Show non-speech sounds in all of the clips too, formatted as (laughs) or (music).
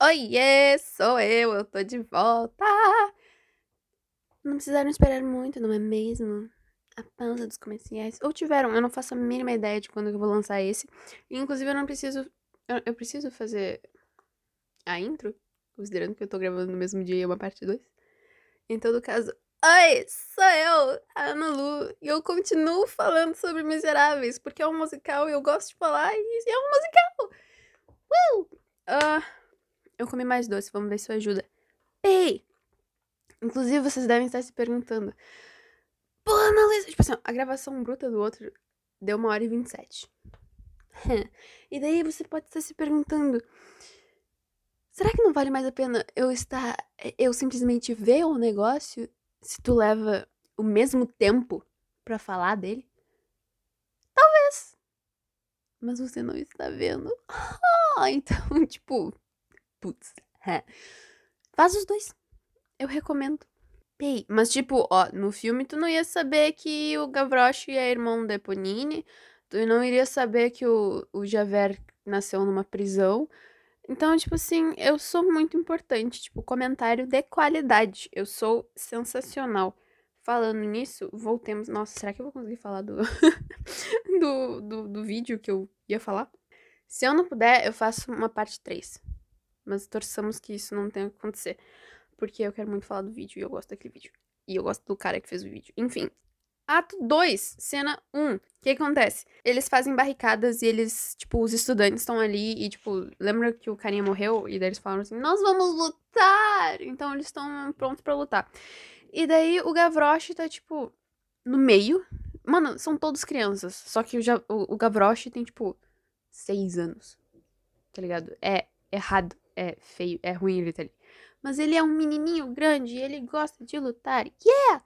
Oiê, sou eu, eu tô de volta. Não precisaram esperar muito, não é mesmo? A pausa dos comerciais. Ou tiveram, eu não faço a mínima ideia de quando eu vou lançar esse. Inclusive, eu não preciso. Eu, eu, preciso fazer a intro, considerando que eu tô gravando no mesmo dia é uma parte 2. Em todo caso, Oi, sou eu, a Ana Lu, e eu continuo falando sobre Miseráveis, porque é um musical e eu gosto de falar, e é um musical! Uh! Uh, eu comi mais doce, vamos ver se isso ajuda. Ei! Inclusive, vocês devem estar se perguntando. Pô, Ana Tipo assim, a gravação bruta do outro deu uma hora e vinte e sete. (laughs) e daí você pode estar se perguntando. Será que não vale mais a pena eu estar. Eu simplesmente ver o negócio se tu leva o mesmo tempo para falar dele? Talvez. Mas você não está vendo. (laughs) Ah, então, (laughs) tipo, putz, é. Faz os dois. Eu recomendo. Mas tipo, ó, no filme tu não ia saber que o Gavroche é irmão da Eponine, tu não iria saber que o, o Javert nasceu numa prisão. Então, tipo assim, eu sou muito importante, tipo, comentário de qualidade. Eu sou sensacional. Falando nisso, voltemos. Nossa, será que eu vou conseguir falar do, (laughs) do, do, do vídeo que eu ia falar? Se eu não puder, eu faço uma parte 3. Mas torçamos que isso não tenha que acontecer. Porque eu quero muito falar do vídeo e eu gosto daquele vídeo. E eu gosto do cara que fez o vídeo. Enfim. Ato 2, cena 1. Um. O que acontece? Eles fazem barricadas e eles, tipo, os estudantes estão ali e, tipo, lembra que o carinha morreu? E daí eles falaram assim: Nós vamos lutar! Então eles estão prontos para lutar. E daí o Gavroche tá, tipo, no meio. Mano, são todos crianças. Só que o, o, o Gavroche tem, tipo, seis anos. Tá ligado? É errado é feio, é ruim ele tá ali. Mas ele é um menininho grande e ele gosta de lutar. Yeah!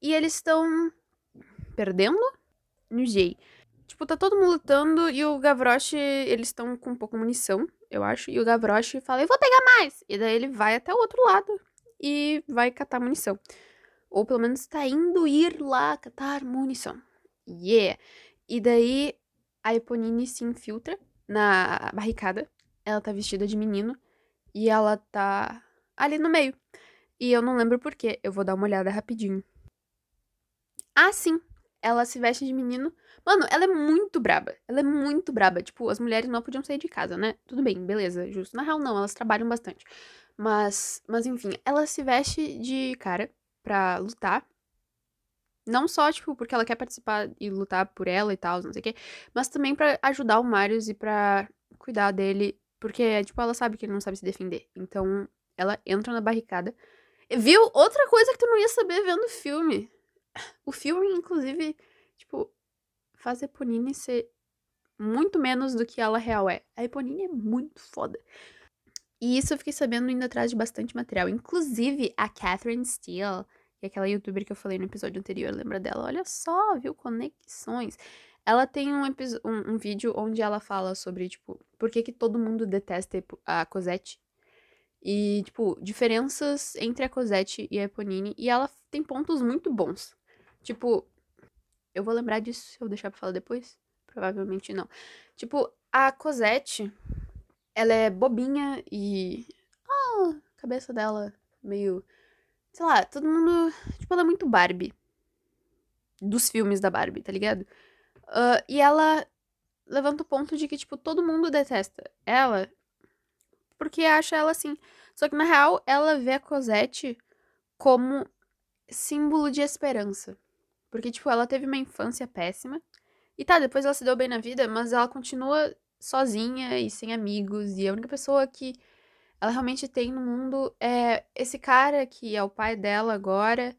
E eles estão perdendo no J. Tipo, tá todo mundo lutando e o Gavroche, eles estão com pouca munição, eu acho. E o Gavroche fala, eu vou pegar mais! E daí ele vai até o outro lado e vai catar munição. Ou pelo menos tá indo ir lá catar munição. Yeah! E daí a Eponine se infiltra na barricada ela tá vestida de menino e ela tá ali no meio. E eu não lembro porquê. Eu vou dar uma olhada rapidinho. Ah, sim. Ela se veste de menino. Mano, ela é muito braba. Ela é muito braba. Tipo, as mulheres não podiam sair de casa, né? Tudo bem, beleza, justo. Na real, não, elas trabalham bastante. Mas, mas enfim, ela se veste de cara pra lutar. Não só, tipo, porque ela quer participar e lutar por ela e tal, não sei o quê. Mas também para ajudar o Marius e para cuidar dele porque, tipo, ela sabe que ele não sabe se defender. Então, ela entra na barricada. Viu? Outra coisa que tu não ia saber vendo o filme. O filme, inclusive, tipo, faz a Eponine ser muito menos do que ela real é. A Eponine é muito foda. E isso eu fiquei sabendo indo atrás de bastante material. Inclusive, a Catherine Steele, que é aquela youtuber que eu falei no episódio anterior, lembra dela? Olha só, viu? Conexões. Ela tem um, um, um, vídeo onde ela fala sobre, tipo, por que, que todo mundo detesta a Cosette. E, tipo, diferenças entre a Cosette e a Eponine. E ela tem pontos muito bons. Tipo, eu vou lembrar disso se eu deixar pra falar depois? Provavelmente não. Tipo, a Cosette, ela é bobinha e. Ah, a cabeça dela meio. Sei lá, todo mundo. Tipo, ela é muito Barbie. Dos filmes da Barbie, tá ligado? Uh, e ela levanta o ponto de que, tipo, todo mundo detesta ela porque acha ela assim. Só que, na real, ela vê a Cosette como símbolo de esperança. Porque, tipo, ela teve uma infância péssima. E tá, depois ela se deu bem na vida, mas ela continua sozinha e sem amigos. E a única pessoa que ela realmente tem no mundo é esse cara que é o pai dela agora,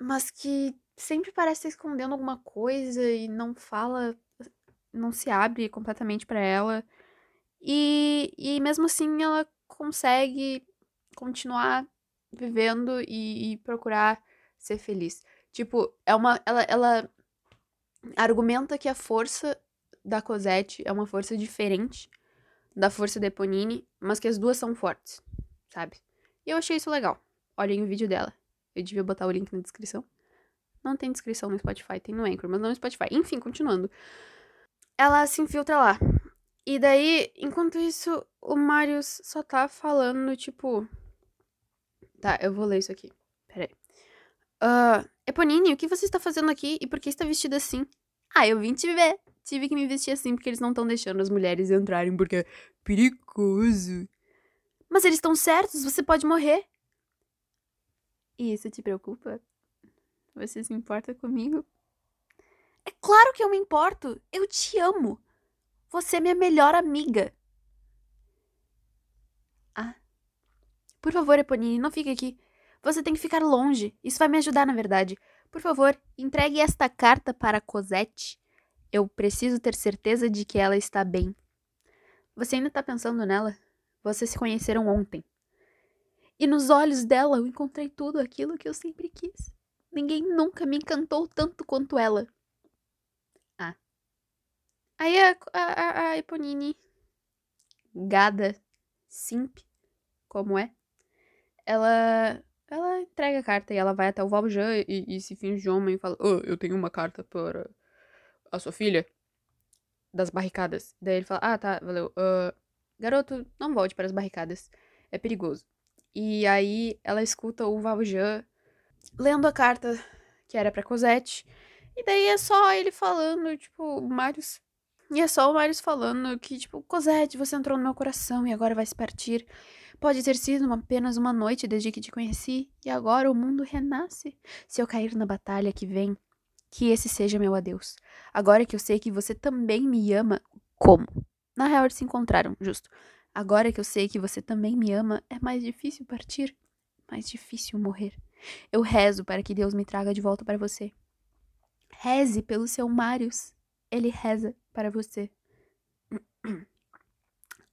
mas que sempre parece estar escondendo alguma coisa e não fala, não se abre completamente para ela. E, e mesmo assim ela consegue continuar vivendo e, e, procurar ser feliz. Tipo, é uma. Ela, ela argumenta que a força da Cosette é uma força diferente da força da Eponine, mas que as duas são fortes, sabe? E eu achei isso legal. Olhem o vídeo dela. Eu devia botar o link na descrição. Não tem descrição no Spotify, tem no Anchor, mas não no Spotify. Enfim, continuando. Ela se infiltra lá. E daí, enquanto isso, o Marius só tá falando, tipo. Tá, eu vou ler isso aqui. Peraí. Uh, Eponine, o que você está fazendo aqui e por que está vestida assim? Ah, eu vim te ver. Tive que me vestir assim porque eles não estão deixando as mulheres entrarem porque é perigoso. Mas eles estão certos, você pode morrer. E isso te preocupa? Você se importa comigo? É claro que eu me importo. Eu te amo. Você é minha melhor amiga. Ah. Por favor, Eponine, não fique aqui. Você tem que ficar longe. Isso vai me ajudar, na verdade. Por favor, entregue esta carta para Cosette. Eu preciso ter certeza de que ela está bem. Você ainda está pensando nela? Vocês se conheceram ontem. E nos olhos dela eu encontrei tudo aquilo que eu sempre quis. Ninguém nunca me encantou tanto quanto ela. Ah. Aí a, a, a Eponine, gada, simp, como é, ela ela entrega a carta e ela vai até o Valjean e, e se finge de homem e fala: oh, eu tenho uma carta para a sua filha das barricadas. Daí ele fala: Ah, tá, valeu. Uh, garoto, não volte para as barricadas. É perigoso. E aí ela escuta o Valjean lendo a carta que era pra Cosette. E daí é só ele falando, tipo, Marius. E é só o Marius falando que, tipo, Cosette, você entrou no meu coração e agora vai se partir. Pode ter sido apenas uma noite desde que te conheci, e agora o mundo renasce. Se eu cair na batalha que vem, que esse seja meu adeus. Agora que eu sei que você também me ama, como? Na real, eles se encontraram, justo. Agora que eu sei que você também me ama, é mais difícil partir, mais difícil morrer. Eu rezo para que Deus me traga de volta para você. Reze pelo seu Marius. Ele reza para você. (clears throat)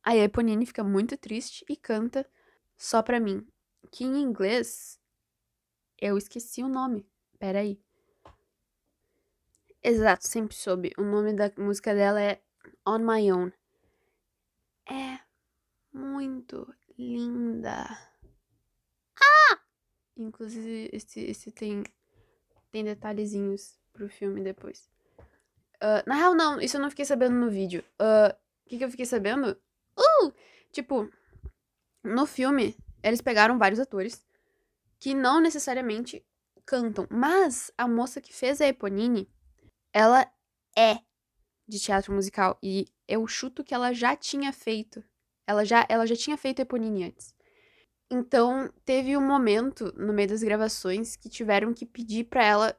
Aí a Eponine fica muito triste e canta só pra mim. Que em inglês eu esqueci o nome. Peraí. Exato, sempre soube. O nome da música dela é On My Own. É muito linda. Ah! Inclusive, esse, esse tem, tem detalhezinhos pro filme depois. Uh, na real, não, isso eu não fiquei sabendo no vídeo. Ah, o uh, que, que eu fiquei sabendo? Uh! Tipo, no filme, eles pegaram vários atores que não necessariamente cantam, mas a moça que fez a Eponine, ela é de teatro musical e eu chuto que ela já tinha feito ela já, ela já tinha feito Eponine antes. Então, teve um momento no meio das gravações que tiveram que pedir pra ela,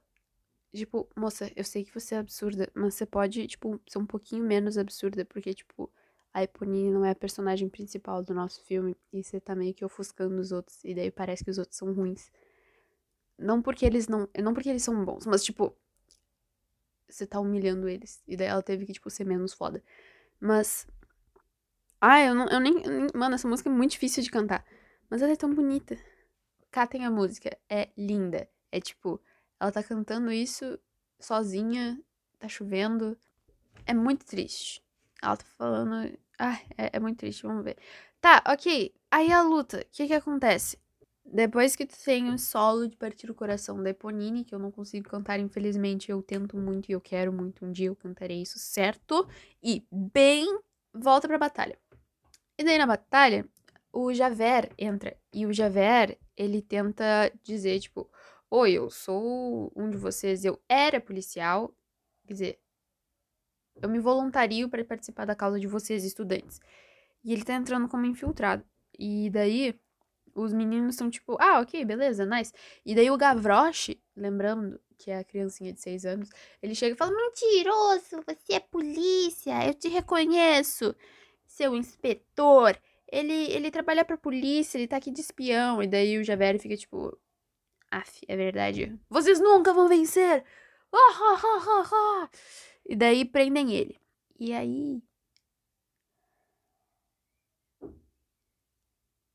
tipo, moça, eu sei que você é absurda, mas você pode, tipo, ser um pouquinho menos absurda, porque, tipo, a Eponine não é a personagem principal do nosso filme, e você tá meio que ofuscando os outros, e daí parece que os outros são ruins. Não porque eles não. Não porque eles são bons, mas, tipo. Você tá humilhando eles. E daí ela teve que, tipo, ser menos foda. Mas ah, eu, não, eu nem, Mano, essa música é muito difícil de cantar. Mas ela é tão bonita. Catem a música. É linda. É tipo, ela tá cantando isso sozinha, tá chovendo. É muito triste. Ela tá falando. Ah, é, é muito triste, vamos ver. Tá, ok. Aí a luta, o que que acontece? Depois que tu tem o solo de partir o coração da Eponine, que eu não consigo cantar, infelizmente, eu tento muito e eu quero muito, um dia eu cantarei isso certo. E bem, volta pra batalha. E daí na batalha, o Javert entra. E o Javert, ele tenta dizer, tipo, Oi, eu sou um de vocês, eu era policial. Quer dizer, eu me voluntario para participar da causa de vocês, estudantes. E ele tá entrando como infiltrado. E daí, os meninos são tipo, ah, ok, beleza, nice. E daí o Gavroche, lembrando que é a criancinha de seis anos, ele chega e fala: Mentiroso, você é polícia, eu te reconheço seu inspetor, ele, ele trabalha pra polícia, ele tá aqui de espião. E daí o Javert fica tipo, af, é verdade. Vocês nunca vão vencer! Ah, e daí prendem ele. E aí.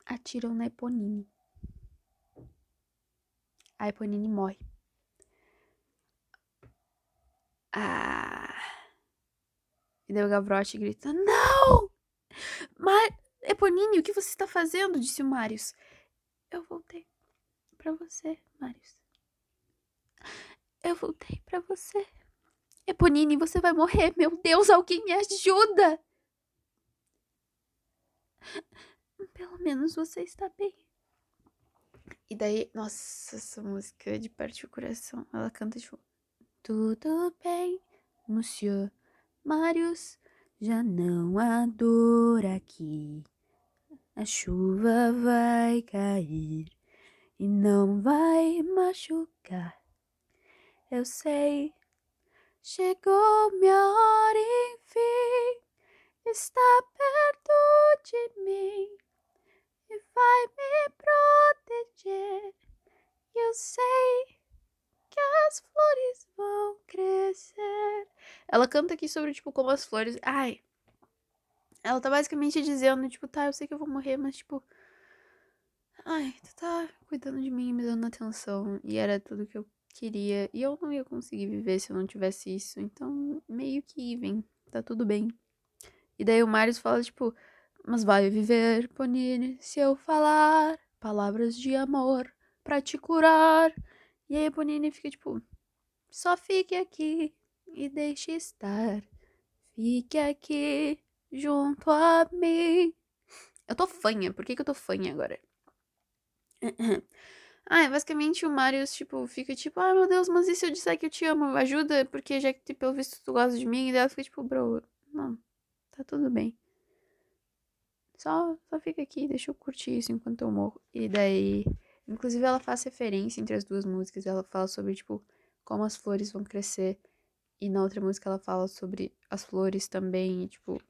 Atiram na Eponine. A Eponine morre. Ah. E daí o Gavroche grita: Não! Mas, Eponine, o que você está fazendo? Disse o Marius. Eu voltei para você, Marius. Eu voltei para você. Eponine, você vai morrer. Meu Deus, alguém me ajuda! Pelo menos você está bem. E daí, nossa, essa música de parte do coração. Ela canta tipo: Tudo bem, Monsieur Marius, já não há dor aqui. A chuva vai cair e não vai machucar. Eu sei, chegou minha hora, enfim, está perto de mim e vai me proteger. Eu sei que as flores vão crescer. Ela canta aqui sobre, tipo, como as flores. Ai. Ela tá basicamente dizendo, tipo, tá, eu sei que eu vou morrer, mas, tipo. Ai, tu tá cuidando de mim, me dando atenção. E era tudo que eu queria. E eu não ia conseguir viver se eu não tivesse isso. Então, meio que vem. Tá tudo bem. E daí o Marius fala, tipo, mas vai viver, Ponine, se eu falar palavras de amor pra te curar. E aí a Ponine fica, tipo, só fique aqui e deixe estar. Fique aqui junto a mim. Eu tô fanha. Por que, que eu tô fanha agora? (clears throat) Ah, basicamente o Marius, tipo, fica tipo, ai meu Deus, mas e se eu disser que eu te amo? Ajuda, porque já que pelo visto tu gosta de mim, e ela fica tipo, bro, não, tá tudo bem. Só, só fica aqui, deixa eu curtir isso enquanto eu morro. E daí, inclusive ela faz referência entre as duas músicas, ela fala sobre, tipo, como as flores vão crescer. E na outra música ela fala sobre as flores também, e, tipo,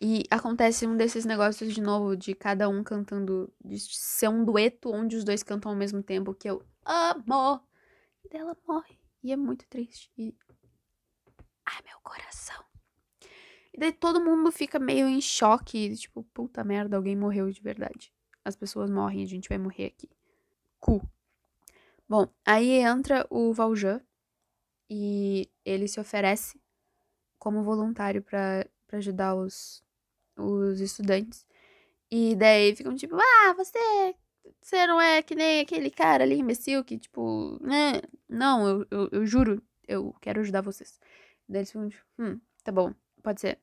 e acontece um desses negócios de novo, de cada um cantando, de ser um dueto onde os dois cantam ao mesmo tempo, que eu amo. E dela morre. E é muito triste. E. Ai, meu coração. E daí todo mundo fica meio em choque, tipo, puta merda, alguém morreu de verdade. As pessoas morrem, a gente vai morrer aqui. Cu. Bom, aí entra o Valjean e ele se oferece como voluntário para ajudar os, os estudantes. E daí ficam tipo, ah, você, você não é que nem aquele cara ali, imbecil, que tipo, né? Não, eu, eu, eu juro, eu quero ajudar vocês. Daí eles ficam tipo, hum, tá bom, pode ser.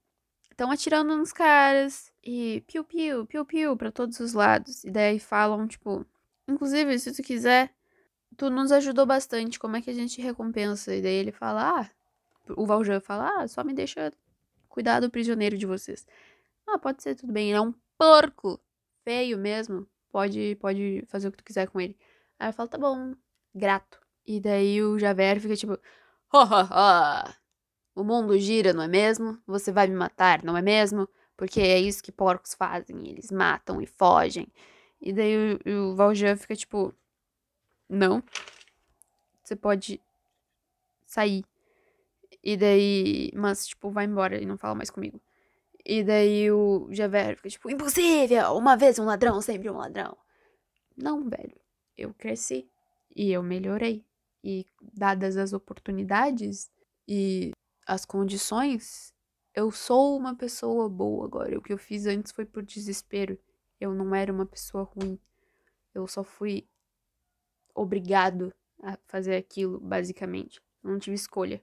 Estão atirando nos caras e piu-piu, piu-piu pra todos os lados. E daí falam, tipo, inclusive, se tu quiser, tu nos ajudou bastante, como é que a gente recompensa? E daí ele fala, ah, o Valjean fala, ah, só me deixa cuidar do prisioneiro de vocês. Ah, pode ser, tudo bem. Ele é um porco. Feio mesmo. Pode, pode fazer o que tu quiser com ele. Aí eu falo, tá bom, grato. E daí o Javert fica tipo, ha, ha, ha. O mundo gira, não é mesmo? Você vai me matar, não é mesmo? Porque é isso que porcos fazem. Eles matam e fogem. E daí o, o Valjean fica tipo, não. Você pode sair. E daí, mas, tipo, vai embora e não fala mais comigo. E daí o Javert fica tipo, impossível! Uma vez um ladrão, sempre um ladrão. Não, velho. Eu cresci. E eu melhorei. E dadas as oportunidades e as condições, eu sou uma pessoa boa agora. O que eu fiz antes foi por desespero. Eu não era uma pessoa ruim. Eu só fui obrigado a fazer aquilo, basicamente. Não tive escolha.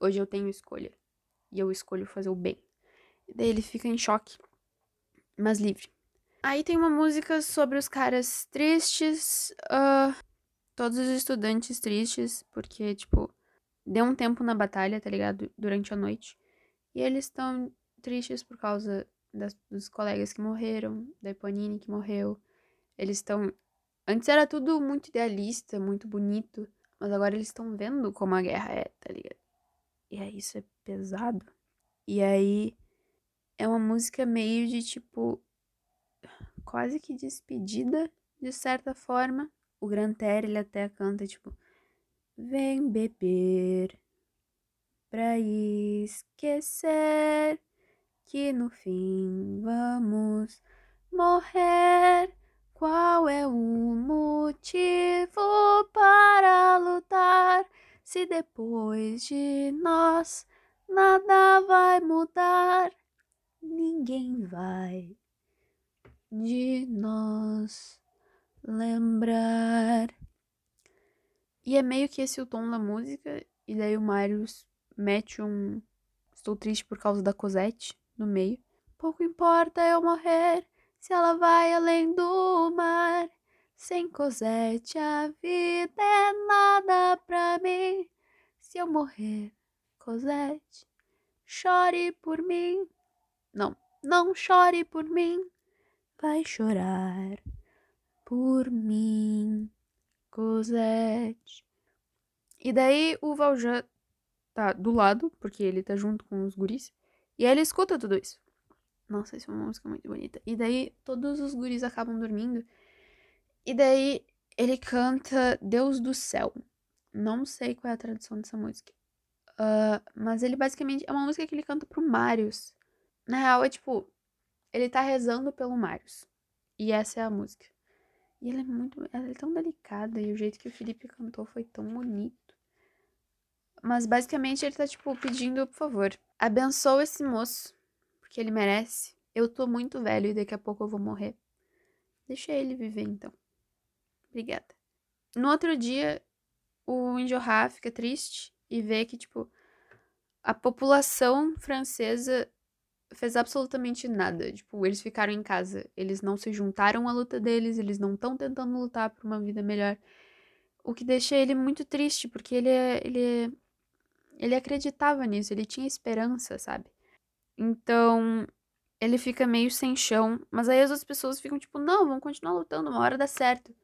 Hoje eu tenho escolha. E eu escolho fazer o bem. Daí ele fica em choque, mas livre. Aí tem uma música sobre os caras tristes, uh, todos os estudantes tristes, porque, tipo, deu um tempo na batalha, tá ligado? Durante a noite. E eles estão tristes por causa das, dos colegas que morreram, da Eponine que morreu. Eles estão. Antes era tudo muito idealista, muito bonito, mas agora eles estão vendo como a guerra é, tá ligado? E aí isso é pesado. E aí é uma música meio de tipo. quase que despedida, de certa forma. O Granter, ele até canta tipo. Vem beber pra esquecer que no fim vamos morrer. Qual é o motivo para lutar se depois de nós nada vai mudar? Ninguém vai de nós lembrar. E é meio que esse o tom da música, e daí o Marius mete um Estou triste por causa da Cosette no meio. Pouco importa eu morrer se ela vai além do mar. Sem Cosette a vida é nada pra mim. Se eu morrer, Cosette, chore por mim. Não, não chore por mim. Vai chorar por mim, Cosette. E daí o Valjean tá do lado, porque ele tá junto com os guris. E aí ele escuta tudo isso. Nossa, isso é uma música muito bonita. E daí todos os guris acabam dormindo. E daí ele canta Deus do Céu. Não sei qual é a tradução dessa música. Uh, mas ele basicamente é uma música que ele canta pro Marius. Na real, é tipo, ele tá rezando pelo Marius. E essa é a música. E ela é muito. Ela é tão delicada. E o jeito que o Felipe cantou foi tão bonito. Mas basicamente ele tá, tipo, pedindo, por favor, abençoa esse moço. Porque ele merece. Eu tô muito velho e daqui a pouco eu vou morrer. Deixa ele viver então. Obrigada. No outro dia, o Enjolras fica triste e vê que, tipo, a população francesa fez absolutamente nada. Tipo, eles ficaram em casa. Eles não se juntaram à luta deles, eles não estão tentando lutar por uma vida melhor. O que deixa ele muito triste, porque ele é, ele é, ele acreditava nisso, ele tinha esperança, sabe? Então, ele fica meio sem chão, mas aí as outras pessoas ficam tipo, não, vamos continuar lutando, uma hora dá certo.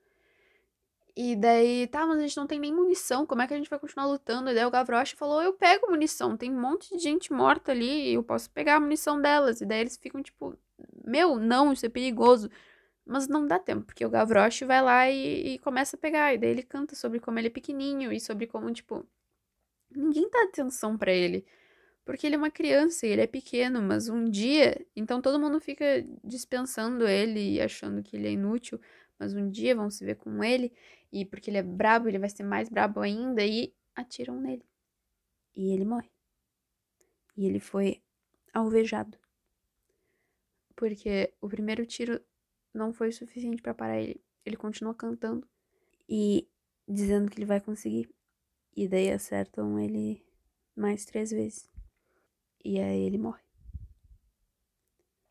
E daí, tá, mas a gente não tem nem munição, como é que a gente vai continuar lutando? E daí o Gavroche falou, eu pego munição, tem um monte de gente morta ali, eu posso pegar a munição delas. E daí eles ficam tipo, meu, não, isso é perigoso. Mas não dá tempo, porque o Gavroche vai lá e, e começa a pegar. E daí ele canta sobre como ele é pequenininho e sobre como, tipo, ninguém dá atenção para ele. Porque ele é uma criança e ele é pequeno, mas um dia, então todo mundo fica dispensando ele e achando que ele é inútil, mas um dia vão se ver com ele e porque ele é brabo, ele vai ser mais brabo ainda e atiram nele. E ele morre. E ele foi alvejado. Porque o primeiro tiro não foi suficiente para parar ele. Ele continua cantando e dizendo que ele vai conseguir. E daí acertam ele mais três vezes. E aí ele morre.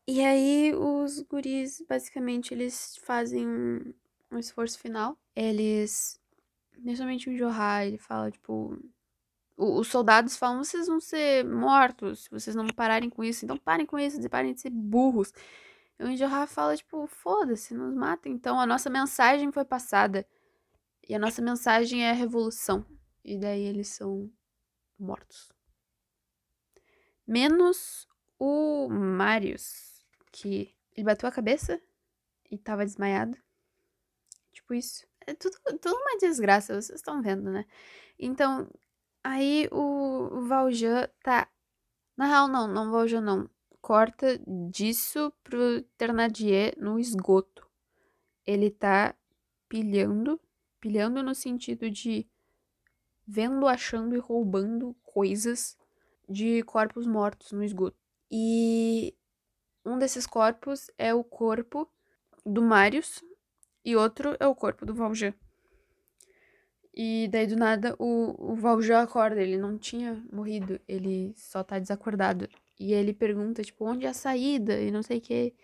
E aí os guris, basicamente, eles fazem um, um esforço final. Eles. Principalmente o Johá, ele fala, tipo. O, os soldados falam: vocês vão ser mortos se vocês não pararem com isso. Então parem com isso, parem de ser burros. E o Johá fala, tipo, foda-se, nos matem. Então a nossa mensagem foi passada. E a nossa mensagem é a revolução. E daí eles são mortos. Menos o Marius, que ele bateu a cabeça e tava desmaiado. Tipo isso. É tudo, tudo uma desgraça, vocês estão vendo, né? Então, aí o, Valjean tá. Na real, não, não Valjean não. Corta disso pro Ternadier no esgoto. Ele tá pilhando, pilhando no sentido de vendo, achando e roubando coisas de corpos mortos no esgoto. E um desses corpos é o corpo do Marius, e outro é o corpo do Valjean. E daí do nada o, o Valjean acorda, ele não tinha morrido, ele só tá desacordado. E ele pergunta, tipo, onde é a saída? E não sei o que.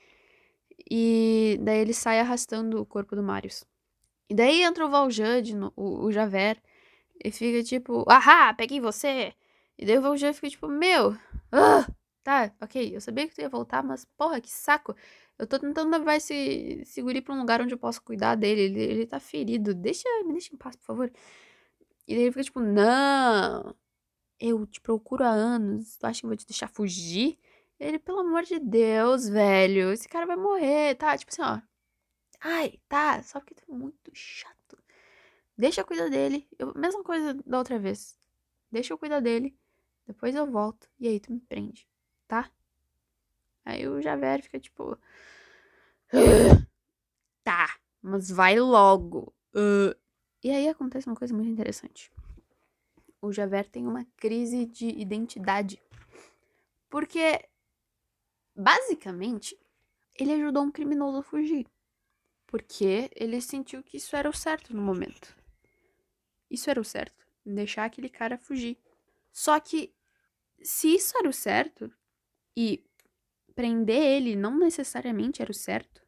E daí ele sai arrastando o corpo do Marius. E daí entra o Valjean, no, o, o Javert, e fica tipo, ahá, peguei você! E daí o Valjean fica tipo, meu, ah, tá, ok, eu sabia que tu ia voltar, mas porra, que saco. Eu tô tentando levar esse, esse guri pra um lugar onde eu possa cuidar dele. Ele, ele tá ferido. Deixa, me deixa em paz, por favor. E daí ele fica tipo, não. Eu te procuro há anos. Tu acha que eu vou te deixar fugir? Ele, pelo amor de Deus, velho. Esse cara vai morrer, tá? Tipo assim, ó. Ai, tá. Só porque tu é muito chato. Deixa eu cuidar dele. Eu, mesma coisa da outra vez. Deixa eu cuidar dele. Depois eu volto. E aí tu me prende, tá? Aí o Javert fica tipo. Tá, mas vai logo. Uh. E aí acontece uma coisa muito interessante. O Javert tem uma crise de identidade. Porque, basicamente, ele ajudou um criminoso a fugir. Porque ele sentiu que isso era o certo no momento. Isso era o certo. Deixar aquele cara fugir. Só que, se isso era o certo, e prender ele não necessariamente era o certo.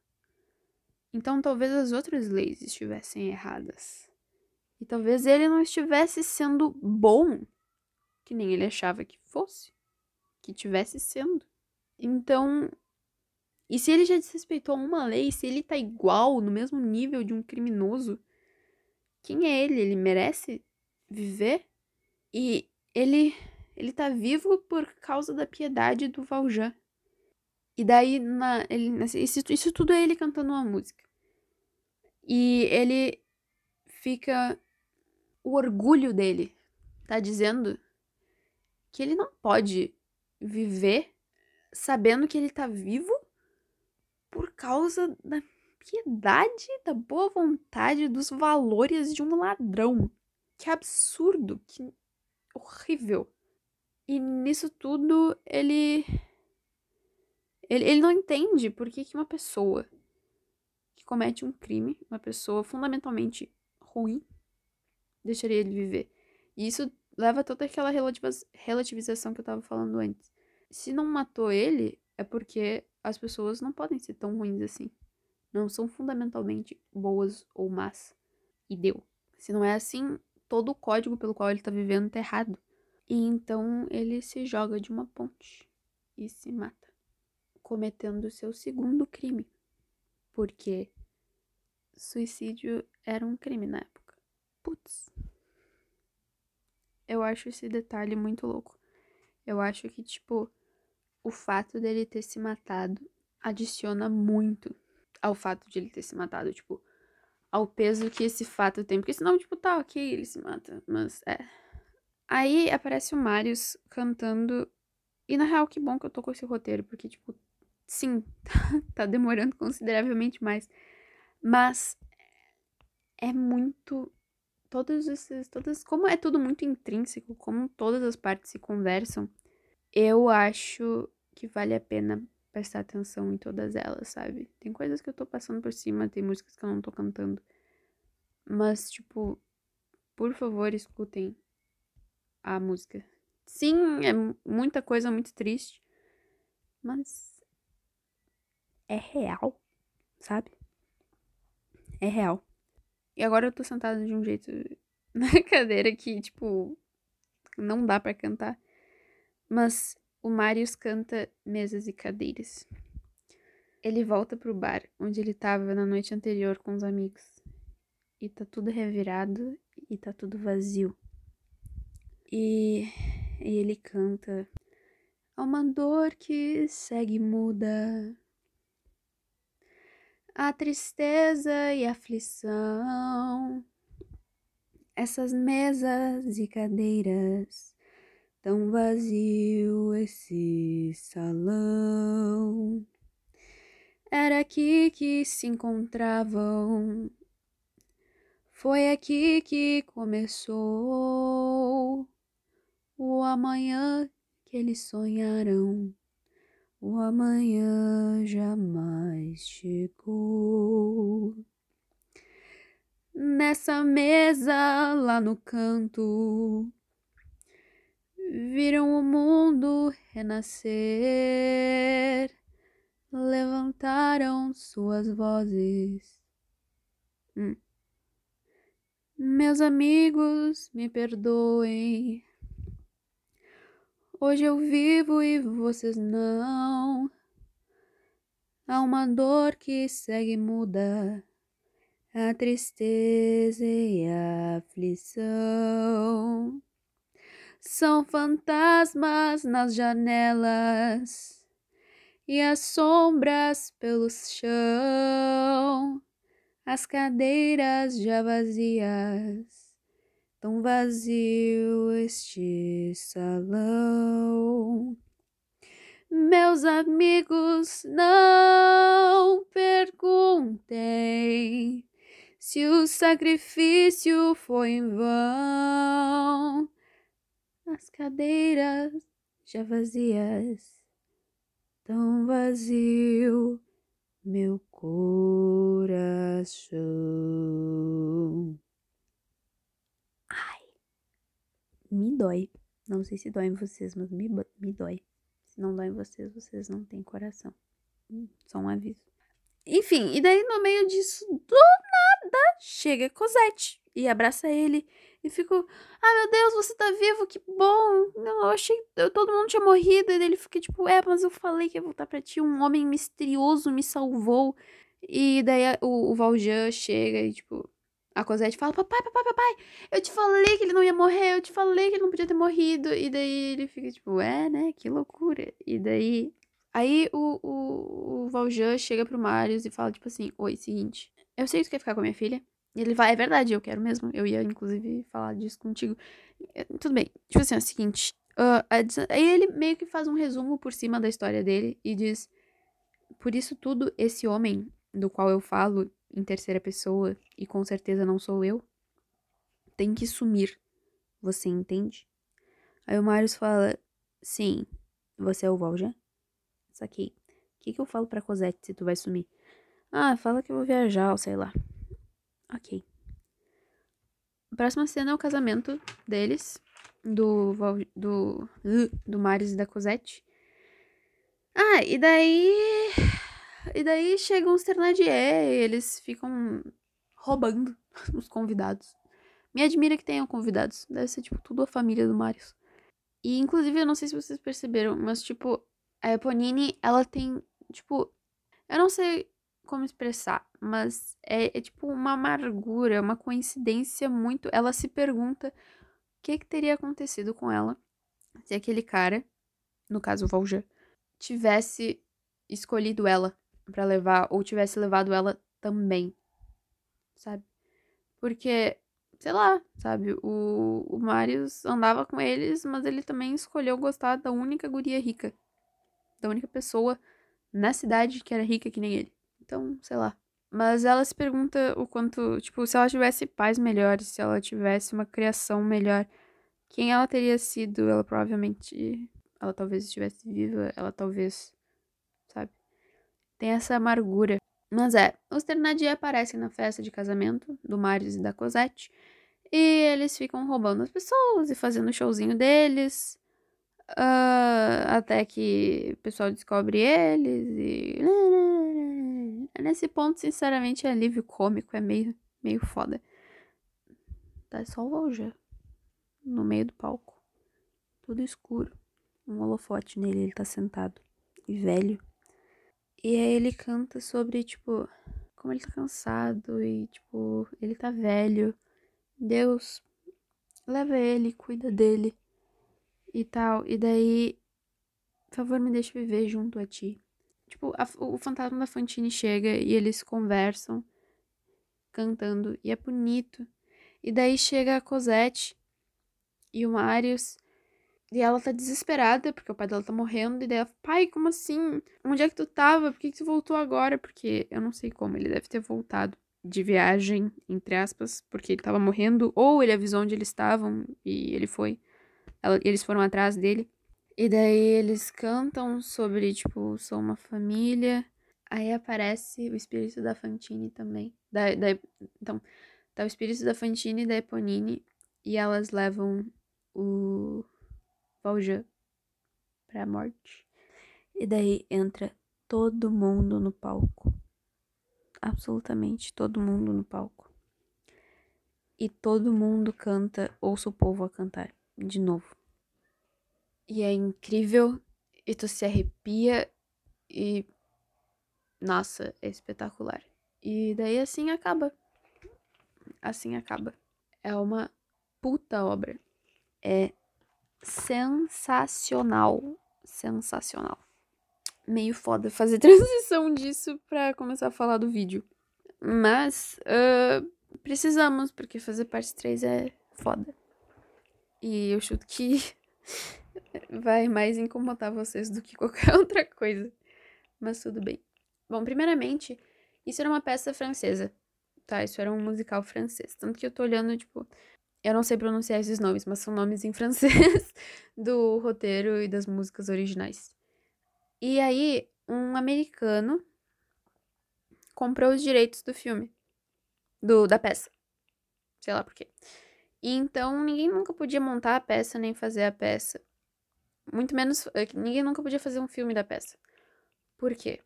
Então talvez as outras leis estivessem erradas. E talvez ele não estivesse sendo bom, que nem ele achava que fosse, que tivesse sendo. Então, e se ele já desrespeitou uma lei, se ele tá igual, no mesmo nível de um criminoso, quem é ele? Ele merece viver? E ele ele tá vivo por causa da piedade do Valjean. E daí, na, ele, isso, isso tudo é ele cantando uma música. E ele fica. O orgulho dele tá dizendo que ele não pode viver sabendo que ele tá vivo por causa da piedade, da boa vontade, dos valores de um ladrão. Que absurdo, que horrível. E nisso tudo ele. Ele, ele não entende por que, que uma pessoa que comete um crime, uma pessoa fundamentalmente ruim, deixaria ele viver. E isso leva a toda aquela relativização que eu tava falando antes. Se não matou ele, é porque as pessoas não podem ser tão ruins assim. Não são fundamentalmente boas ou más. E deu. Se não é assim, todo o código pelo qual ele tá vivendo tá errado. E então ele se joga de uma ponte e se mata, cometendo seu segundo crime, porque suicídio era um crime na época. Putz. Eu acho esse detalhe muito louco. Eu acho que, tipo, o fato dele ter se matado adiciona muito ao fato de ele ter se matado, tipo, ao peso que esse fato tem. Porque senão, tipo, tá ok, ele se mata. Mas é. Aí aparece o Marius cantando. E na real, que bom que eu tô com esse roteiro, porque, tipo, sim, (laughs) tá demorando consideravelmente mais. Mas é muito. Todos esses. Todas, como é tudo muito intrínseco, como todas as partes se conversam, eu acho que vale a pena prestar atenção em todas elas, sabe? Tem coisas que eu tô passando por cima, tem músicas que eu não tô cantando. Mas, tipo, por favor, escutem a música. Sim, é muita coisa muito triste, mas é real, sabe? É real. E agora eu tô sentada de um jeito (laughs) na cadeira que, tipo, não dá para cantar. Mas o Marius canta mesas e cadeiras. Ele volta pro bar onde ele tava na noite anterior com os amigos. E tá tudo revirado e tá tudo vazio. E, e ele canta: Há uma dor que segue muda, a tristeza e aflição, essas mesas e cadeiras, tão vazio esse salão. Era aqui que se encontravam, foi aqui que começou o amanhã que eles sonharam, o amanhã jamais chegou. Nessa mesa lá no canto, viram o mundo renascer, levantaram suas vozes. Hum. Meus amigos, me perdoem Hoje eu vivo e vocês não. Há uma dor que segue muda, a tristeza e a aflição. São fantasmas nas janelas e as sombras pelo chão, as cadeiras já vazias tão vazio este salão. Meus amigos, não perguntem se o sacrifício foi em vão. As cadeiras já vazias, tão vazio meu coração. Me dói. Não sei se dói em vocês, mas me, me dói. Se não dói em vocês, vocês não têm coração. Hum, só um aviso. Enfim, e daí no meio disso, do nada, chega Cosette e abraça ele. E fico, ah meu Deus, você tá vivo, que bom. Eu achei que todo mundo tinha morrido. E ele fica tipo, é, mas eu falei que ia voltar pra ti. Um homem misterioso me salvou. E daí o, o Valjean chega e, tipo, a Cosette fala: Papai, papai, papai, eu te falei que ele não ia morrer, eu te falei que ele não podia ter morrido. E daí ele fica tipo: É, né? Que loucura. E daí. Aí o, o, o Valjean chega pro Marius e fala: Tipo assim, Oi, seguinte, eu sei que tu quer ficar com a minha filha. E ele vai: É verdade, eu quero mesmo. Eu ia, inclusive, falar disso contigo. É, tudo bem. Tipo assim, é o seguinte. Uh, aí ele meio que faz um resumo por cima da história dele e diz: Por isso tudo, esse homem do qual eu falo em terceira pessoa e com certeza não sou eu, tem que sumir. Você entende? Aí o Marius fala: Sim, você é o Valja? Saquei. O que, que eu falo pra Cosette se tu vai sumir? Ah, fala que eu vou viajar, ou sei lá. Ok. Próxima cena é o casamento deles, do, do, do e da Cosette. Ah, e daí e daí chegam os Ternadier e eles ficam roubando (laughs) os convidados. Me admira que tenham convidados. Deve ser, tipo, tudo a família do Marius. E, inclusive, eu não sei se vocês perceberam, mas, tipo, a Eponine, ela tem, tipo... Eu não sei como expressar, mas é, é tipo uma amargura, uma coincidência muito... Ela se pergunta o que, que teria acontecido com ela se aquele cara, no caso o Valjean, tivesse escolhido ela para levar, ou tivesse levado ela também, sabe? Porque, sei lá, sabe? O, o Marius andava com eles, mas ele também escolheu gostar da única guria rica. Da única pessoa na cidade que era rica que nem ele. Então, sei lá. Mas ela se pergunta o quanto, tipo, se ela tivesse pais melhores, se ela tivesse uma criação melhor, quem ela teria sido? Ela provavelmente. Ela talvez estivesse viva, ela talvez tem essa amargura. Mas é, os Thénardier aparecem na festa de casamento do Marius e da Cosette. E eles ficam roubando as pessoas e fazendo o showzinho deles. Uh, até que o pessoal descobre eles e. Nesse ponto, sinceramente, é alívio cômico, é meio, meio foda. Tá só Valja no meio do palco. Tudo escuro. Um holofote nele, ele tá sentado. E velho. E aí ele canta sobre, tipo, como ele tá cansado e, tipo, ele tá velho. Deus, leva ele, cuida dele e tal. E daí, por favor, me deixe viver junto a ti. Tipo, a, o fantasma da Fantine chega e eles conversam, cantando, e é bonito. E daí chega a Cosette e o Marius e ela tá desesperada, porque o pai dela tá morrendo. E daí ela, pai, como assim? Onde é que tu tava? Por que, que tu voltou agora? Porque eu não sei como, ele deve ter voltado de viagem, entre aspas, porque ele tava morrendo. Ou ele avisou onde eles estavam e ele foi. Ela, eles foram atrás dele. E daí eles cantam sobre, tipo, sou uma família. Aí aparece o espírito da Fantine também. Da, da, então, tá o espírito da Fantine e da Eponine. E elas levam o Valjean pra morte. E daí entra todo mundo no palco. Absolutamente todo mundo no palco. E todo mundo canta, ouça o povo a cantar de novo. E é incrível, e tu se arrepia, e. Nossa, é espetacular. E daí assim acaba. Assim acaba. É uma puta obra. É sensacional. Sensacional. Meio foda fazer (laughs) transição disso pra começar a falar do vídeo. Mas uh, precisamos, porque fazer parte 3 é foda. E eu chuto que (laughs) vai mais incomodar vocês do que (laughs) qualquer outra coisa. Mas tudo bem. Bom, primeiramente, isso era uma peça francesa. Tá, isso era um musical francês. Tanto que eu tô olhando, tipo, eu não sei pronunciar esses nomes, mas são nomes em (laughs) francês do roteiro e das músicas originais. E aí, um americano comprou os direitos do filme, do da peça. Sei lá por quê. E então ninguém nunca podia montar a peça nem fazer a peça. muito menos. é Ninguém nunca podia fazer um filme da peça. Por quê?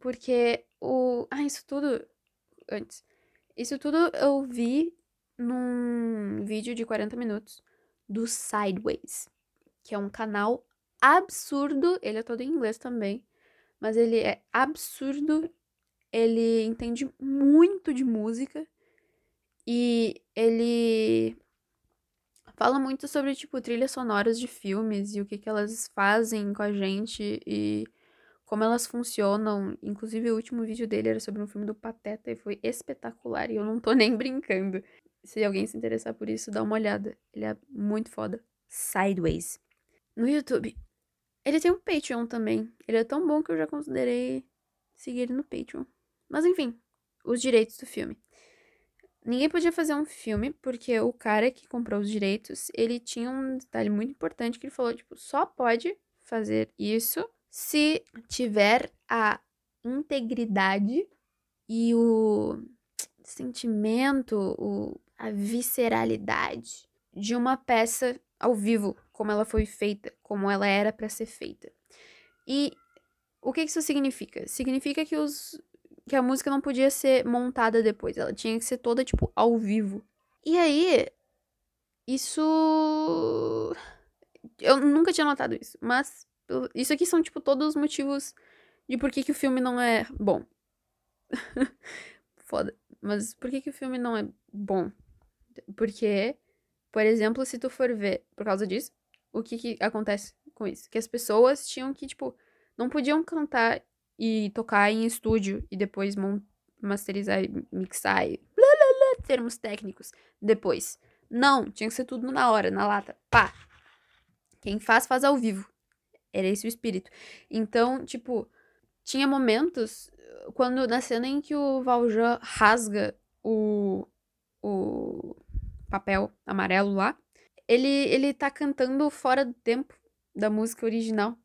Porque o. Ah, isso tudo. Antes. Isso tudo eu vi num vídeo de 40 minutos do Sideways, que é um canal absurdo. Ele é todo em inglês também, mas ele é absurdo. Ele entende muito de música e ele fala muito sobre, tipo, trilhas sonoras de filmes e o que, que elas fazem com a gente e como elas funcionam. Inclusive, o último vídeo dele era sobre um filme do Pateta e foi espetacular e eu não tô nem brincando. Se alguém se interessar por isso, dá uma olhada. Ele é muito foda. Sideways. No YouTube. Ele tem um Patreon também. Ele é tão bom que eu já considerei seguir ele no Patreon. Mas enfim, os direitos do filme. Ninguém podia fazer um filme porque o cara que comprou os direitos, ele tinha um detalhe muito importante que ele falou, tipo, só pode fazer isso se tiver a integridade e o sentimento, o, a visceralidade de uma peça ao vivo, como ela foi feita, como ela era para ser feita. E o que isso significa? Significa que os que a música não podia ser montada depois, ela tinha que ser toda tipo ao vivo. E aí isso eu nunca tinha notado isso, mas isso aqui são tipo todos os motivos de por que, que o filme não é bom. (laughs) Foda. Mas por que, que o filme não é bom? Porque, por exemplo, se tu for ver por causa disso, o que, que acontece com isso? Que as pessoas tinham que, tipo, não podiam cantar e tocar em estúdio e depois masterizar e mixar e blá, blá, blá, termos técnicos depois. Não, tinha que ser tudo na hora, na lata. Pá! Quem faz, faz ao vivo. Era esse o espírito. Então, tipo, tinha momentos quando na cena em que o Valjean rasga o, o papel amarelo lá, ele, ele tá cantando fora do tempo da música original.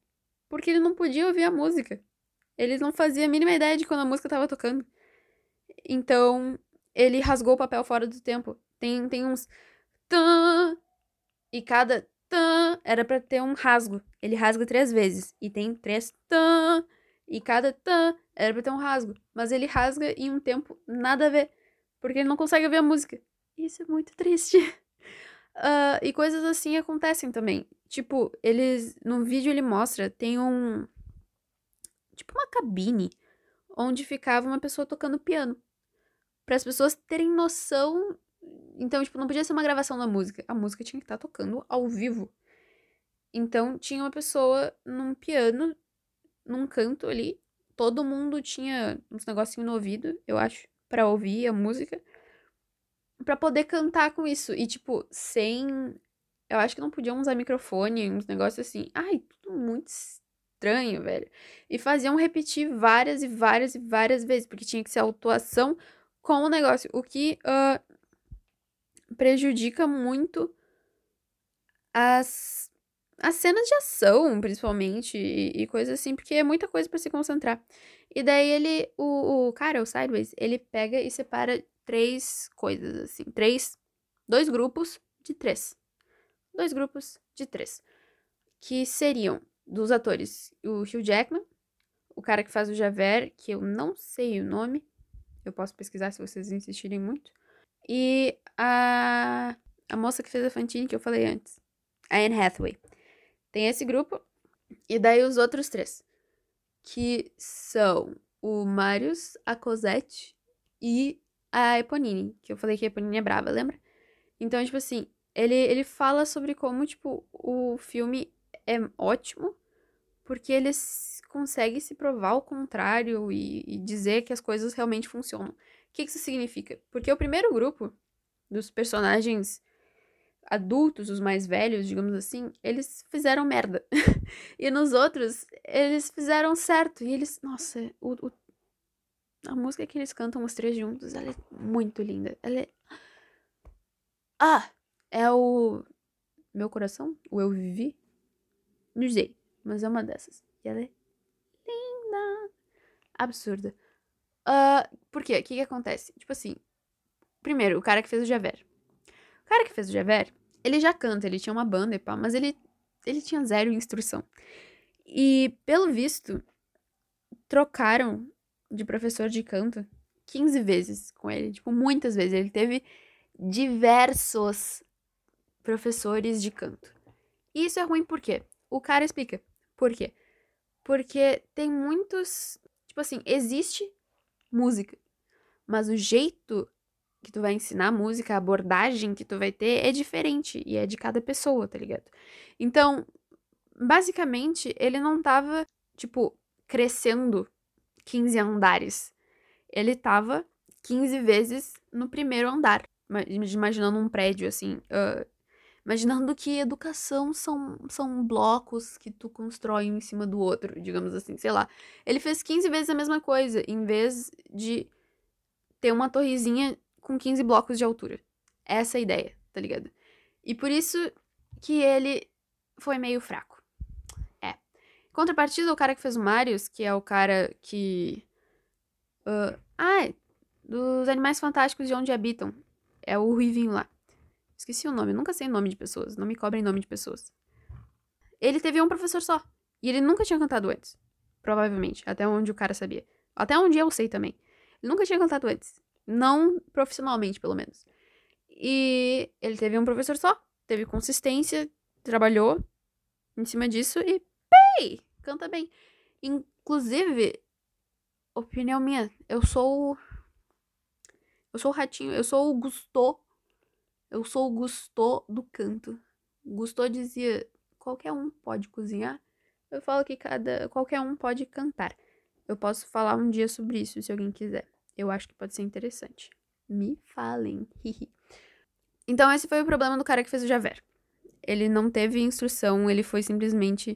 Porque ele não podia ouvir a música. Ele não fazia a mínima ideia de quando a música tava tocando. Então, ele rasgou o papel fora do tempo. Tem, tem uns. Tã, e cada tã era para ter um rasgo. Ele rasga três vezes. E tem três tã. E cada tã era pra ter um rasgo. Mas ele rasga em um tempo nada a ver. Porque ele não consegue ouvir a música. Isso é muito triste. Uh, (laughs) e coisas assim acontecem também. Tipo, eles. No vídeo ele mostra, tem um. Tipo uma cabine onde ficava uma pessoa tocando piano. Para as pessoas terem noção. Então, tipo, não podia ser uma gravação da música. A música tinha que estar tá tocando ao vivo. Então, tinha uma pessoa num piano, num canto ali. Todo mundo tinha uns negocinhos no ouvido, eu acho, para ouvir a música para poder cantar com isso. E, tipo, sem. Eu acho que não podiam usar microfone, uns negócios assim. Ai, tudo muito estranho, velho. E faziam repetir várias e várias e várias vezes, porque tinha que ser autuação com o negócio. O que uh, prejudica muito as, as cenas de ação, principalmente, e, e coisas assim, porque é muita coisa para se concentrar. E daí ele, o, o cara, o Sideways, ele pega e separa três coisas, assim. Três. Dois grupos de três. Dois grupos de três. Que seriam dos atores o Hugh Jackman, o cara que faz o Javert, que eu não sei o nome. Eu posso pesquisar se vocês insistirem muito. E a, a moça que fez a Fantine, que eu falei antes. A Anne Hathaway. Tem esse grupo. E daí os outros três. Que são o Marius, a Cosette e a Eponine, que eu falei que a Eponine é brava, lembra? Então, tipo assim, ele, ele fala sobre como, tipo, o filme é ótimo, porque ele consegue se provar o contrário e, e dizer que as coisas realmente funcionam. O que isso significa? Porque o primeiro grupo dos personagens adultos, os mais velhos, digamos assim, eles fizeram merda. (laughs) e nos outros, eles fizeram certo. E eles. Nossa, o, o a música que eles cantam os três juntos, ela é muito linda. Ela é. Ah! É o. Meu coração? O Eu Vivi? Não sei, mas é uma dessas. E ela é linda. Absurda. Uh, por quê? O que, que acontece? Tipo assim. Primeiro, o cara que fez o Javert. O cara que fez o Javert, ele já canta, ele tinha uma banda e pá, mas ele. ele tinha zero instrução. E, pelo visto, trocaram de professor de canto 15 vezes com ele. Tipo, muitas vezes. Ele teve diversos professores de canto. E isso é ruim por quê? O cara explica. Por quê? Porque tem muitos. Tipo assim, existe música. Mas o jeito que tu vai ensinar música, a abordagem que tu vai ter é diferente. E é de cada pessoa, tá ligado? Então, basicamente, ele não tava, tipo, crescendo 15 andares. Ele tava 15 vezes no primeiro andar. Imaginando um prédio, assim. Uh, imaginando que educação são, são blocos que tu constrói um em cima do outro, digamos assim, sei lá. Ele fez 15 vezes a mesma coisa, em vez de ter uma torrezinha com 15 blocos de altura. Essa é a ideia, tá ligado? E por isso que ele foi meio fraco. É. Contrapartida, o cara que fez o Marius, que é o cara que. Uh, ah, dos Animais Fantásticos de Onde Habitam. É o Ruivinho lá. Esqueci o nome, nunca sei nome de pessoas. Não me cobrem nome de pessoas. Ele teve um professor só. E ele nunca tinha cantado antes. Provavelmente. Até onde o cara sabia. Até onde eu sei também. Ele nunca tinha cantado antes. Não profissionalmente, pelo menos. E ele teve um professor só, teve consistência, trabalhou em cima disso e pei! Canta bem. Inclusive, opinião minha, eu sou. Eu sou o ratinho, eu sou o Gusto. Eu sou o Gusto do canto. Gusto dizia: qualquer um pode cozinhar. Eu falo que cada qualquer um pode cantar. Eu posso falar um dia sobre isso se alguém quiser. Eu acho que pode ser interessante. Me falem. então, esse foi o problema do cara que fez o Javert. Ele não teve instrução, ele foi simplesmente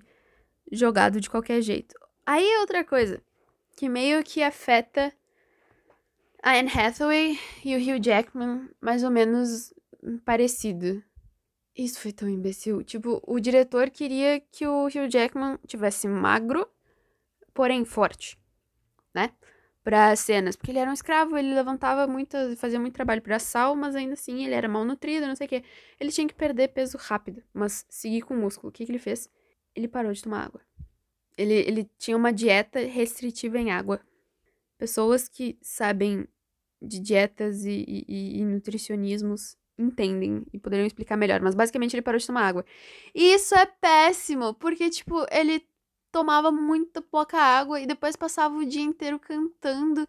jogado de qualquer jeito. Aí, outra coisa que meio que afeta a Anne Hathaway e o Hugh Jackman, mais ou menos parecido. Isso foi tão imbecil. Tipo, o diretor queria que o Hugh Jackman tivesse magro, porém forte, né? Para cenas, porque ele era um escravo, ele levantava muito, fazia muito trabalho para sal, mas ainda assim ele era mal nutrido, não sei o quê. Ele tinha que perder peso rápido, mas seguir com músculo. O que, que ele fez? Ele parou de tomar água. Ele, ele tinha uma dieta restritiva em água. Pessoas que sabem de dietas e, e, e nutricionismos entendem e poderiam explicar melhor, mas basicamente ele parou de tomar água. E isso é péssimo, porque, tipo, ele tomava muita pouca água e depois passava o dia inteiro cantando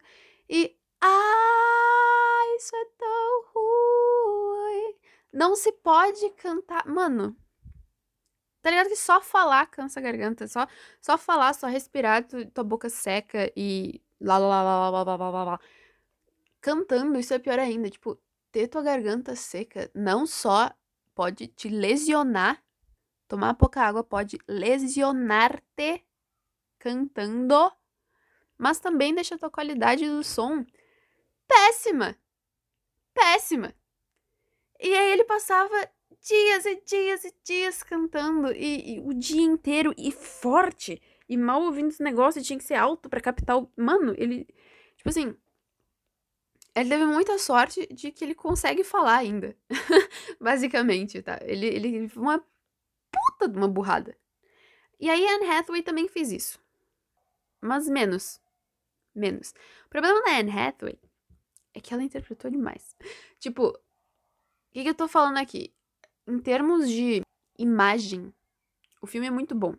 e ah, isso é tão ruim. Não se pode cantar, mano. Tá ligado que só falar cansa a garganta, só só falar, só respirar, tu, tua boca seca e lá lá lá lá lá lá lá. lá. Cantando isso é pior ainda, tipo, ter tua garganta seca não só pode te lesionar Tomar pouca água pode lesionar-te cantando, mas também deixa a tua qualidade do som péssima. Péssima. E aí ele passava dias e dias e dias cantando e, e o dia inteiro e forte e mal ouvindo esse negócio e tinha que ser alto para captar o mano, ele tipo assim, ele teve muita sorte de que ele consegue falar ainda. (laughs) Basicamente, tá? Ele, ele uma puta de uma burrada. E aí Anne Hathaway também fez isso. Mas menos. Menos. O problema da Anne Hathaway é que ela interpretou demais. Tipo, o que, que eu tô falando aqui? Em termos de imagem, o filme é muito bom.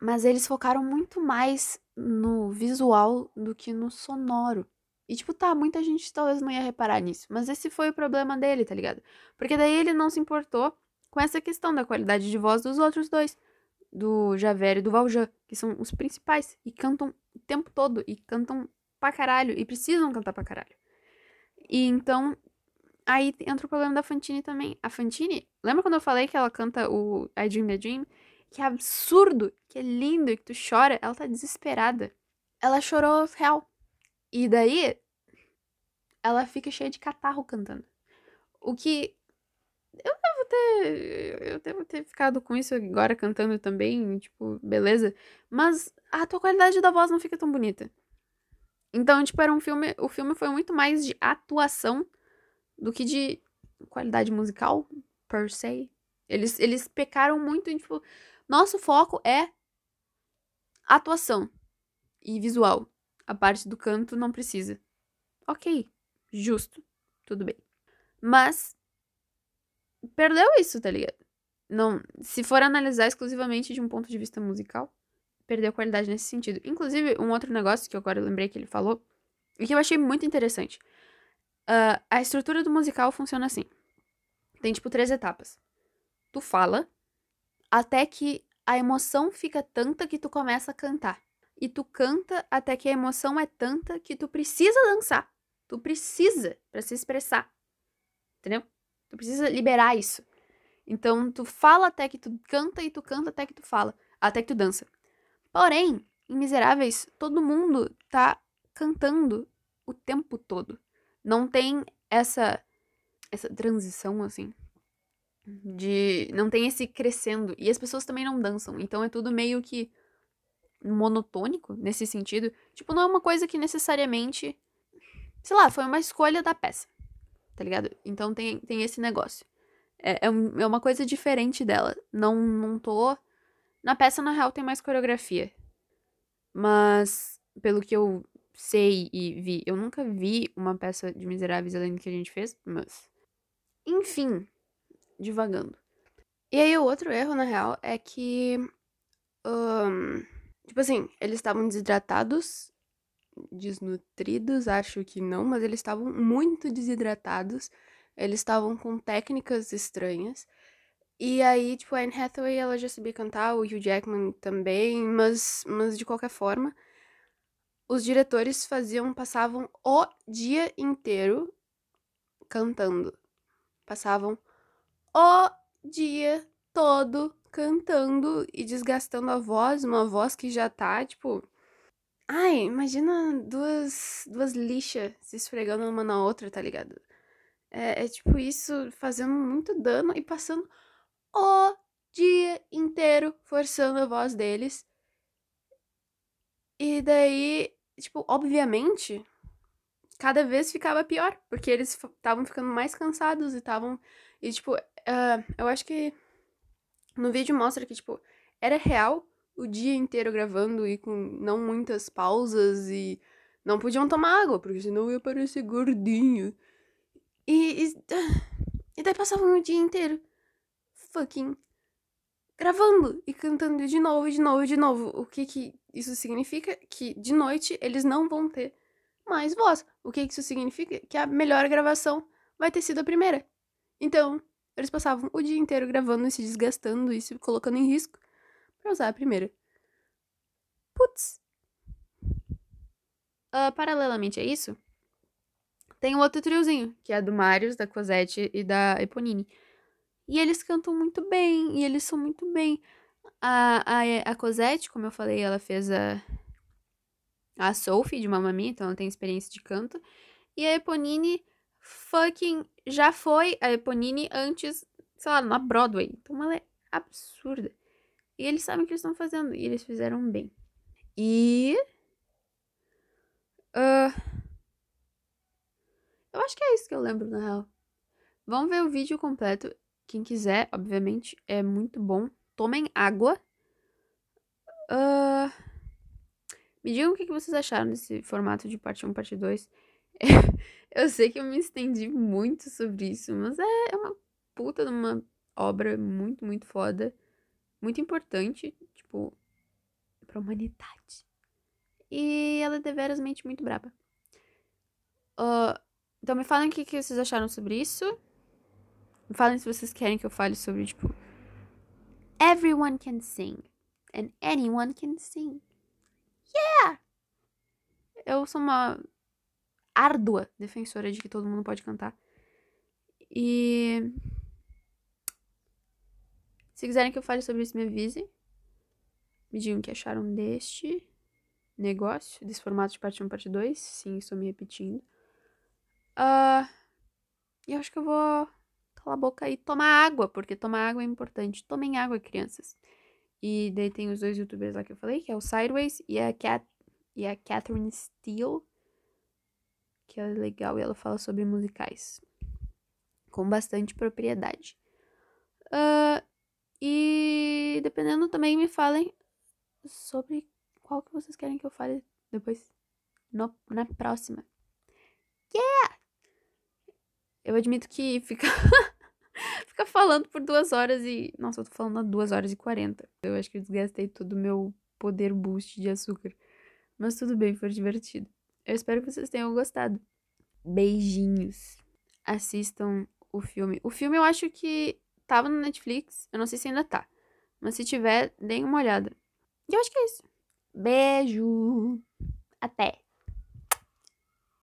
Mas eles focaram muito mais no visual do que no sonoro. E, tipo, tá, muita gente talvez não ia reparar nisso. Mas esse foi o problema dele, tá ligado? Porque daí ele não se importou com essa questão da qualidade de voz dos outros dois, do Javert e do Valjean, que são os principais e cantam o tempo todo e cantam pra caralho e precisam cantar pra caralho. E então aí entra o problema da Fantine também. A Fantine, lembra quando eu falei que ela canta o I Dream the Dream? Que é absurdo, que é lindo e que tu chora, ela tá desesperada. Ela chorou real. E daí ela fica cheia de catarro cantando. O que eu ter. Eu devo ter ficado com isso agora cantando também, tipo, beleza. Mas a tua qualidade da voz não fica tão bonita. Então, tipo, era um filme. O filme foi muito mais de atuação do que de qualidade musical, per se. Eles, eles pecaram muito em, tipo, Nosso foco é atuação e visual. A parte do canto não precisa. Ok, justo, tudo bem. Mas perdeu isso, tá ligado? Não, se for analisar exclusivamente de um ponto de vista musical, perdeu qualidade nesse sentido. Inclusive, um outro negócio que eu agora lembrei que ele falou e que eu achei muito interessante. Uh, a estrutura do musical funciona assim. Tem, tipo, três etapas. Tu fala até que a emoção fica tanta que tu começa a cantar. E tu canta até que a emoção é tanta que tu precisa dançar. Tu precisa para se expressar. Entendeu? Tu precisa liberar isso. Então, tu fala até que tu canta e tu canta até que tu fala, até que tu dança. Porém, em Miseráveis, todo mundo tá cantando o tempo todo. Não tem essa essa transição assim de não tem esse crescendo e as pessoas também não dançam. Então é tudo meio que monotônico nesse sentido. Tipo, não é uma coisa que necessariamente sei lá, foi uma escolha da peça. Tá ligado? Então tem, tem esse negócio. É, é, um, é uma coisa diferente dela. Não, não tô. Na peça, na real, tem mais coreografia. Mas, pelo que eu sei e vi, eu nunca vi uma peça de Miseráveis além do que a gente fez, mas. Enfim, divagando. E aí, o outro erro, na real, é que. Um, tipo assim, eles estavam desidratados, desnutridos, acho que não, mas eles estavam muito desidratados eles estavam com técnicas estranhas. E aí, tipo, a Anne Hathaway, ela já sabia cantar, o Hugh Jackman também, mas, mas de qualquer forma, os diretores faziam, passavam o dia inteiro cantando. Passavam o dia todo cantando e desgastando a voz, uma voz que já tá, tipo. Ai, imagina duas, duas lixas se esfregando uma na outra, tá ligado? É, é tipo isso fazendo muito dano e passando o dia inteiro forçando a voz deles. E daí, tipo, obviamente, cada vez ficava pior, porque eles estavam ficando mais cansados e estavam. E, tipo, uh, eu acho que no vídeo mostra que, tipo, era real o dia inteiro gravando e com não muitas pausas e não podiam tomar água, porque senão ia parecer gordinho. E, e, e daí passavam o dia inteiro fucking gravando e cantando de novo, de novo, de novo. O que que isso significa? Que de noite eles não vão ter mais voz. O que que isso significa? Que a melhor gravação vai ter sido a primeira. Então, eles passavam o dia inteiro gravando e se desgastando e se colocando em risco para usar a primeira. Putz. Uh, paralelamente a isso, tem um outro triozinho, que é do Marius, da Cosette e da Eponine. E eles cantam muito bem, e eles são muito bem. A, a, a Cosette, como eu falei, ela fez a, a Sophie de Mamma Mia, então ela tem experiência de canto. E a Eponine fucking já foi a Eponine antes, sei lá, na Broadway. Então ela é absurda. E eles sabem o que eles estão fazendo, e eles fizeram bem. E. Uh, eu acho que é isso que eu lembro, na real. Vamos ver o vídeo completo. Quem quiser, obviamente, é muito bom. Tomem água. Uh... Me digam o que vocês acharam desse formato de parte 1, parte 2. (laughs) eu sei que eu me estendi muito sobre isso, mas é, é uma puta de uma obra muito, muito foda. Muito importante, tipo, pra humanidade. E ela é deverasmente muito braba. Uh, então me falem o que, que vocês acharam sobre isso. Me falem se vocês querem que eu fale sobre, tipo. Everyone can sing. And anyone can sing. Yeah! Eu sou uma árdua defensora de que todo mundo pode cantar. E. Se quiserem que eu fale sobre isso, me avise. Me digam o que acharam deste negócio, desse formato de parte 1, parte 2. Sim, estou me repetindo. Uh, eu acho que eu vou calar a boca e tomar água, porque tomar água é importante. Tomem água, crianças. E daí tem os dois youtubers lá que eu falei, que é o Sideways e a, Cat, e a Catherine Steele, que é legal e ela fala sobre musicais com bastante propriedade. Uh, E dependendo também me falem sobre qual que vocês querem que eu fale depois. No, na próxima. Yeah! Eu admito que fica. (laughs) fica falando por duas horas e. Nossa, eu tô falando há duas horas e quarenta. Eu acho que eu desgastei todo o meu poder boost de açúcar. Mas tudo bem, foi divertido. Eu espero que vocês tenham gostado. Beijinhos. Assistam o filme. O filme eu acho que tava no Netflix. Eu não sei se ainda tá. Mas se tiver, deem uma olhada. E eu acho que é isso. Beijo. Até.